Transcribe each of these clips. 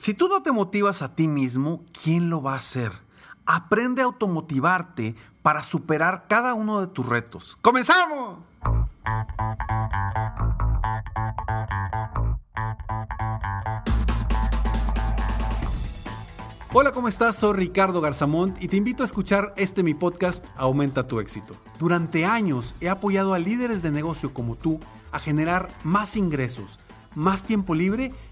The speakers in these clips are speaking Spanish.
Si tú no te motivas a ti mismo, ¿quién lo va a hacer? Aprende a automotivarte para superar cada uno de tus retos. ¡Comenzamos! Hola, ¿cómo estás? Soy Ricardo Garzamont y te invito a escuchar este mi podcast Aumenta tu éxito. Durante años he apoyado a líderes de negocio como tú a generar más ingresos, más tiempo libre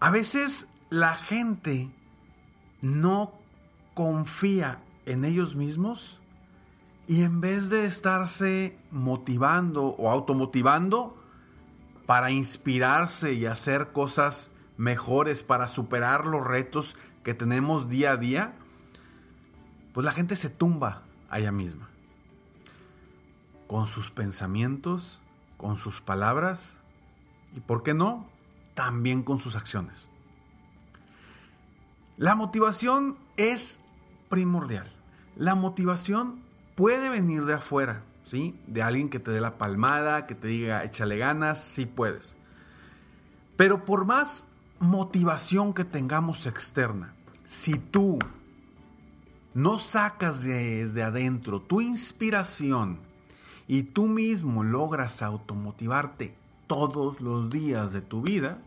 A veces la gente no confía en ellos mismos y en vez de estarse motivando o automotivando para inspirarse y hacer cosas mejores, para superar los retos que tenemos día a día, pues la gente se tumba a ella misma. Con sus pensamientos, con sus palabras y, ¿por qué no?, también con sus acciones. La motivación es primordial. La motivación puede venir de afuera, ¿sí? De alguien que te dé la palmada, que te diga, échale ganas, sí puedes. Pero por más motivación que tengamos externa, si tú no sacas desde adentro tu inspiración y tú mismo logras automotivarte todos los días de tu vida,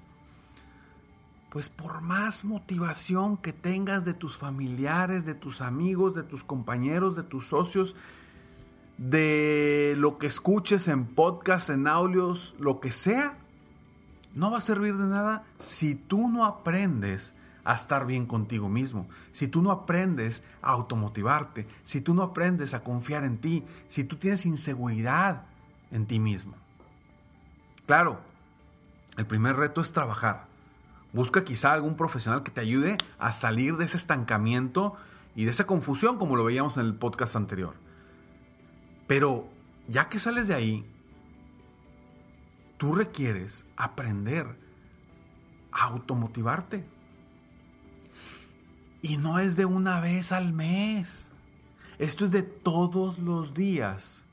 pues por más motivación que tengas de tus familiares, de tus amigos, de tus compañeros, de tus socios, de lo que escuches en podcast, en audios, lo que sea, no va a servir de nada si tú no aprendes a estar bien contigo mismo, si tú no aprendes a automotivarte, si tú no aprendes a confiar en ti, si tú tienes inseguridad en ti mismo. Claro, el primer reto es trabajar. Busca quizá algún profesional que te ayude a salir de ese estancamiento y de esa confusión como lo veíamos en el podcast anterior. Pero ya que sales de ahí, tú requieres aprender a automotivarte. Y no es de una vez al mes. Esto es de todos los días,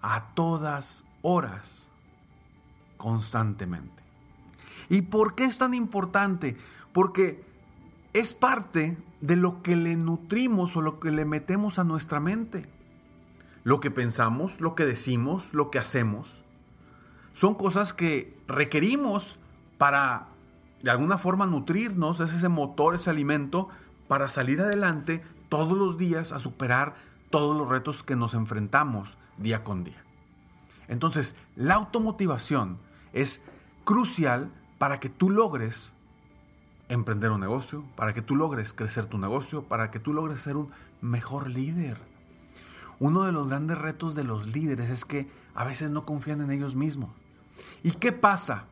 a todas horas, constantemente. ¿Y por qué es tan importante? Porque es parte de lo que le nutrimos o lo que le metemos a nuestra mente. Lo que pensamos, lo que decimos, lo que hacemos, son cosas que requerimos para de alguna forma nutrirnos, es ese motor, ese alimento para salir adelante todos los días a superar todos los retos que nos enfrentamos día con día. Entonces, la automotivación es crucial para que tú logres emprender un negocio, para que tú logres crecer tu negocio, para que tú logres ser un mejor líder. Uno de los grandes retos de los líderes es que a veces no confían en ellos mismos. ¿Y qué pasa?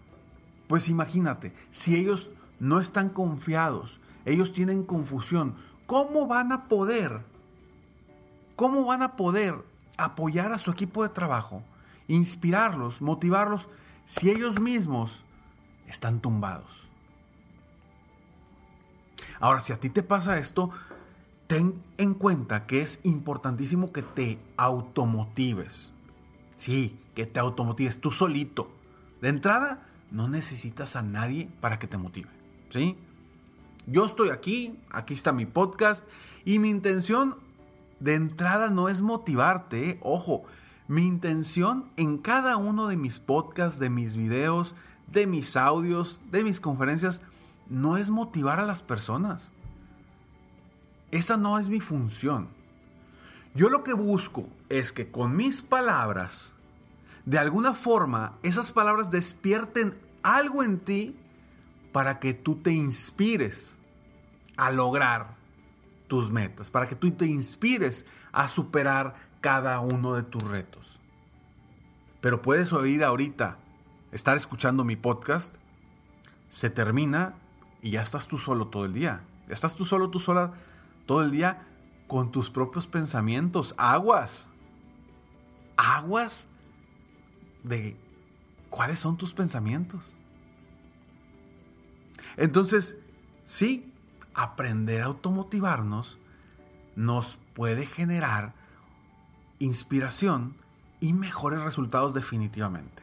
Pues imagínate, si ellos no están confiados, ellos tienen confusión, ¿cómo van a poder? ¿Cómo van a poder apoyar a su equipo de trabajo, inspirarlos, motivarlos, si ellos mismos están tumbados. Ahora, si a ti te pasa esto, ten en cuenta que es importantísimo que te automotives. Sí, que te automotives tú solito. De entrada, no necesitas a nadie para que te motive. ¿Sí? Yo estoy aquí, aquí está mi podcast y mi intención de entrada no es motivarte, ¿eh? ojo, mi intención en cada uno de mis podcasts, de mis videos, de mis audios, de mis conferencias, no es motivar a las personas. Esa no es mi función. Yo lo que busco es que con mis palabras, de alguna forma, esas palabras despierten algo en ti para que tú te inspires a lograr tus metas, para que tú te inspires a superar cada uno de tus retos. Pero puedes oír ahorita estar escuchando mi podcast, se termina y ya estás tú solo todo el día. Ya estás tú solo, tú sola todo el día con tus propios pensamientos. Aguas. Aguas de cuáles son tus pensamientos. Entonces, sí, aprender a automotivarnos nos puede generar inspiración y mejores resultados definitivamente.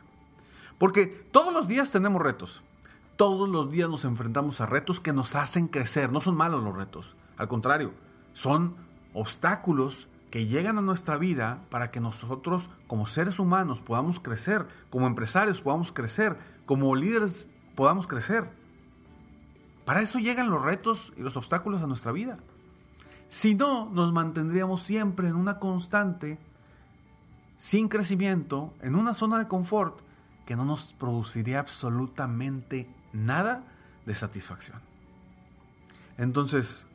Porque todos los días tenemos retos. Todos los días nos enfrentamos a retos que nos hacen crecer. No son malos los retos. Al contrario, son obstáculos que llegan a nuestra vida para que nosotros como seres humanos podamos crecer, como empresarios podamos crecer, como líderes podamos crecer. Para eso llegan los retos y los obstáculos a nuestra vida. Si no, nos mantendríamos siempre en una constante, sin crecimiento, en una zona de confort que no nos produciría absolutamente nada de satisfacción. Entonces,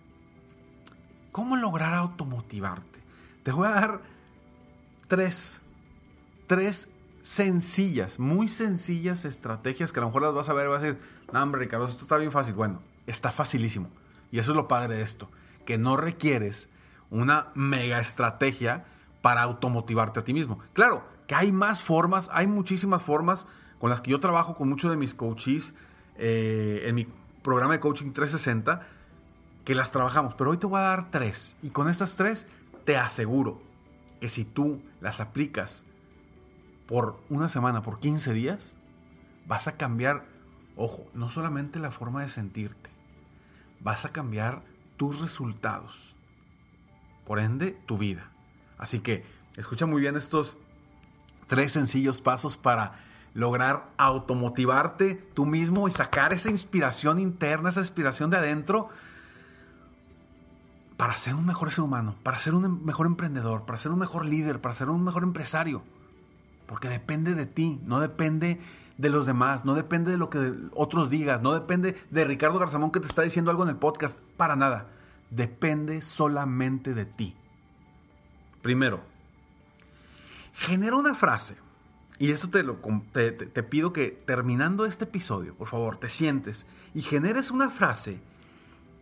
¿cómo lograr automotivarte? Te voy a dar tres, tres sencillas, muy sencillas estrategias que a lo mejor las vas a ver y vas a decir, no, hombre, Ricardo, esto está bien fácil. Bueno, está facilísimo. Y eso es lo padre de esto, que no requieres una mega estrategia para automotivarte a ti mismo. Claro, que hay más formas, hay muchísimas formas con las que yo trabajo con muchos de mis coaches eh, en mi programa de coaching 360, que las trabajamos. Pero hoy te voy a dar tres. Y con estas tres te aseguro que si tú las aplicas por una semana, por 15 días, vas a cambiar, ojo, no solamente la forma de sentirte, vas a cambiar tus resultados. Por ende, tu vida. Así que escucha muy bien estos tres sencillos pasos para lograr automotivarte tú mismo y sacar esa inspiración interna, esa inspiración de adentro para ser un mejor ser humano, para ser un mejor emprendedor, para ser un mejor líder, para ser un mejor empresario. Porque depende de ti, no depende de los demás, no depende de lo que otros digas, no depende de Ricardo Garzamón que te está diciendo algo en el podcast, para nada. Depende solamente de ti. Primero, genera una frase y eso te, lo, te, pido que terminando este episodio, por favor, te sientes y generes una frase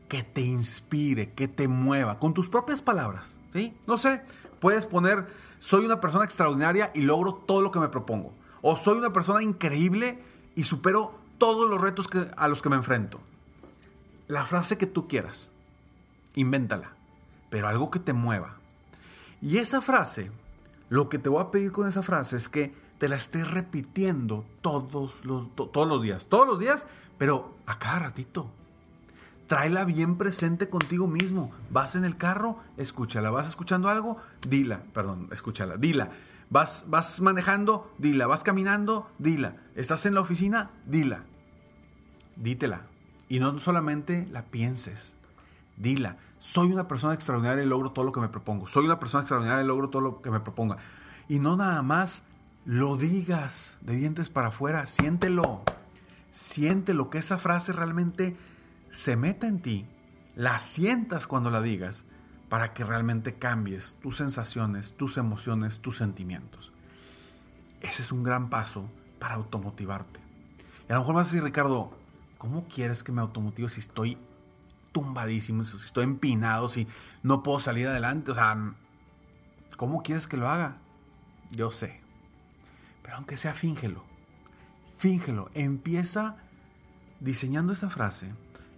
que te inspire, que te mueva, con tus propias palabras. ¿sí? No sé, puedes poner, soy una persona extraordinaria y logro todo lo que me propongo. O soy una persona increíble y supero todos los retos que, a los que me enfrento. La frase que tú quieras, invéntala, pero algo que te mueva. Y esa frase, lo que te voy a pedir con esa frase es que te la estés repitiendo todos los, todos los días. Todos los días, pero a cada ratito. Tráela bien presente contigo mismo. Vas en el carro, escúchala. Vas escuchando algo, dila. Perdón, escúchala, dila. Vas, vas manejando, dila. Vas caminando, dila. Estás en la oficina, dila. Dítela. Y no solamente la pienses. Dila. Soy una persona extraordinaria y logro todo lo que me propongo. Soy una persona extraordinaria y logro todo lo que me proponga. Y no nada más lo digas de dientes para afuera, siéntelo, siéntelo, que esa frase realmente se meta en ti, la sientas cuando la digas, para que realmente cambies tus sensaciones, tus emociones, tus sentimientos. Ese es un gran paso para automotivarte. Y a lo mejor vas a decir, Ricardo, ¿cómo quieres que me automotive si estoy tumbadísimo, si estoy empinado, si no puedo salir adelante? O sea, ¿cómo quieres que lo haga? Yo sé, pero aunque sea, fíngelo. Fíngelo. Empieza diseñando esa frase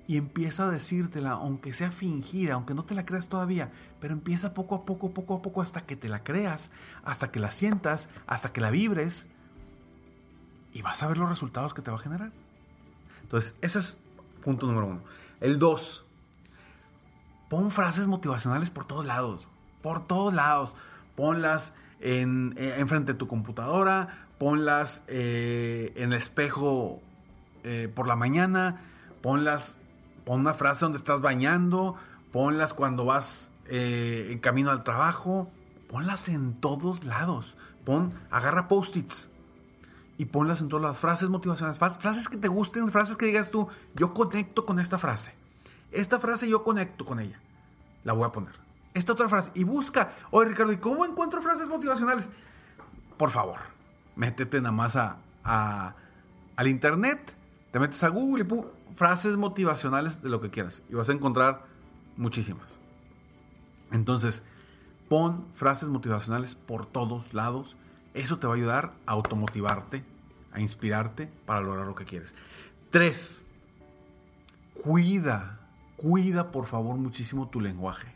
y empieza a decírtela, aunque sea fingida, aunque no te la creas todavía, pero empieza poco a poco, poco a poco, hasta que te la creas, hasta que la sientas, hasta que la vibres, y vas a ver los resultados que te va a generar. Entonces, ese es punto número uno. El dos, pon frases motivacionales por todos lados, por todos lados. Ponlas en, eh, enfrente de tu computadora, ponlas eh, en el espejo eh, por la mañana, ponlas, pon una frase donde estás bañando, ponlas cuando vas en camino al trabajo, ponlas en todos lados. Pon, agarra post-its y ponlas en todas las frases motivacionales, frases que te gusten, frases que digas tú, yo conecto con esta frase. Esta frase yo conecto con ella. La voy a poner esta otra frase y busca, oye Ricardo, ¿y cómo encuentro frases motivacionales? Por favor, métete nada más a, al internet, te metes a Google y frases motivacionales de lo que quieras y vas a encontrar muchísimas. Entonces, pon frases motivacionales por todos lados. Eso te va a ayudar a automotivarte, a inspirarte para lograr lo que quieres. Tres, cuida, cuida por favor muchísimo tu lenguaje.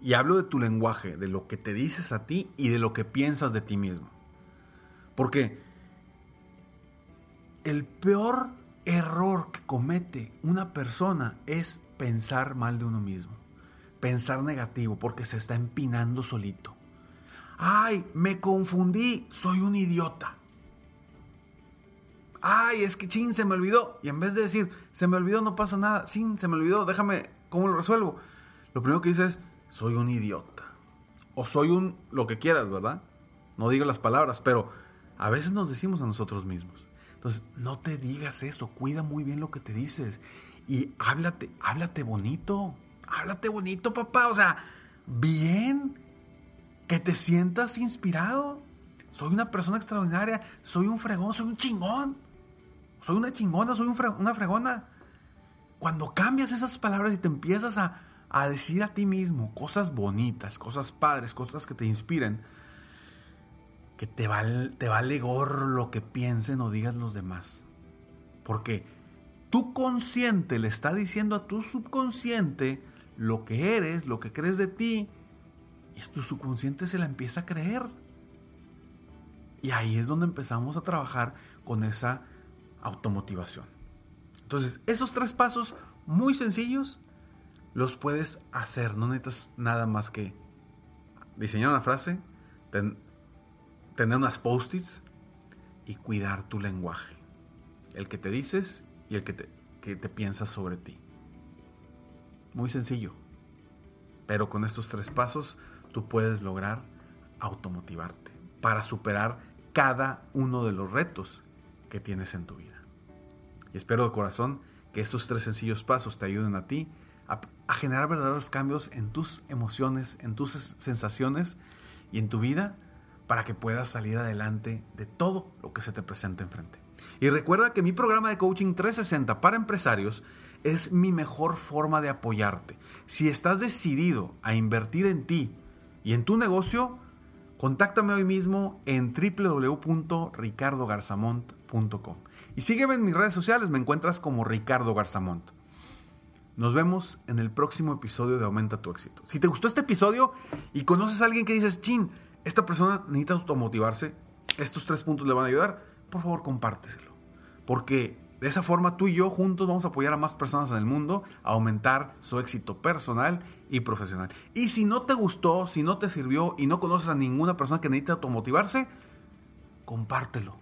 Y hablo de tu lenguaje, de lo que te dices a ti y de lo que piensas de ti mismo. Porque el peor error que comete una persona es pensar mal de uno mismo. Pensar negativo porque se está empinando solito. Ay, me confundí, soy un idiota. Ay, es que ching, se me olvidó. Y en vez de decir, se me olvidó, no pasa nada. Sí, se me olvidó, déjame, ¿cómo lo resuelvo? Lo primero que dices es, soy un idiota. O soy un, lo que quieras, ¿verdad? No digo las palabras, pero a veces nos decimos a nosotros mismos. Entonces, no te digas eso, cuida muy bien lo que te dices y háblate, háblate bonito, háblate bonito, papá, o sea, bien, que te sientas inspirado. Soy una persona extraordinaria, soy un fregón, soy un chingón, soy una chingona, soy una fregona. Cuando cambias esas palabras y te empiezas a, a decir a ti mismo cosas bonitas, cosas padres, cosas que te inspiren, que te, te vale gorro lo que piensen o digas los demás. Porque tu consciente le está diciendo a tu subconsciente lo que eres, lo que crees de ti, y tu subconsciente se la empieza a creer. Y ahí es donde empezamos a trabajar con esa automotivación. Entonces, esos tres pasos muy sencillos los puedes hacer. No necesitas nada más que diseñar una frase, tener unas post-its y cuidar tu lenguaje. El que te dices y el que te, que te piensas sobre ti. Muy sencillo. Pero con estos tres pasos tú puedes lograr automotivarte para superar cada uno de los retos que tienes en tu vida. Y espero de corazón que estos tres sencillos pasos te ayuden a ti a, generar verdaderos cambios en tus emociones, en tus sensaciones y en tu vida para que puedas salir adelante de todo lo que se te presenta enfrente. Y recuerda que mi programa de coaching 360 para empresarios es mi mejor forma de apoyarte. Si estás decidido a invertir en ti y en tu negocio, contáctame hoy mismo en www.ricardogarzamont.com. Y sígueme en mis redes sociales, me encuentras como Ricardo Garzamont. Nos vemos en el próximo episodio de Aumenta tu éxito. Si te gustó este episodio y conoces a alguien que dices, chin, esta persona necesita automotivarse, estos tres puntos le van a ayudar, por favor compárteselo. Porque de esa forma tú y yo juntos vamos a apoyar a más personas en el mundo a aumentar su éxito personal y profesional. Y si no te gustó, si no te sirvió y no conoces a ninguna persona que necesite automotivarse, compártelo,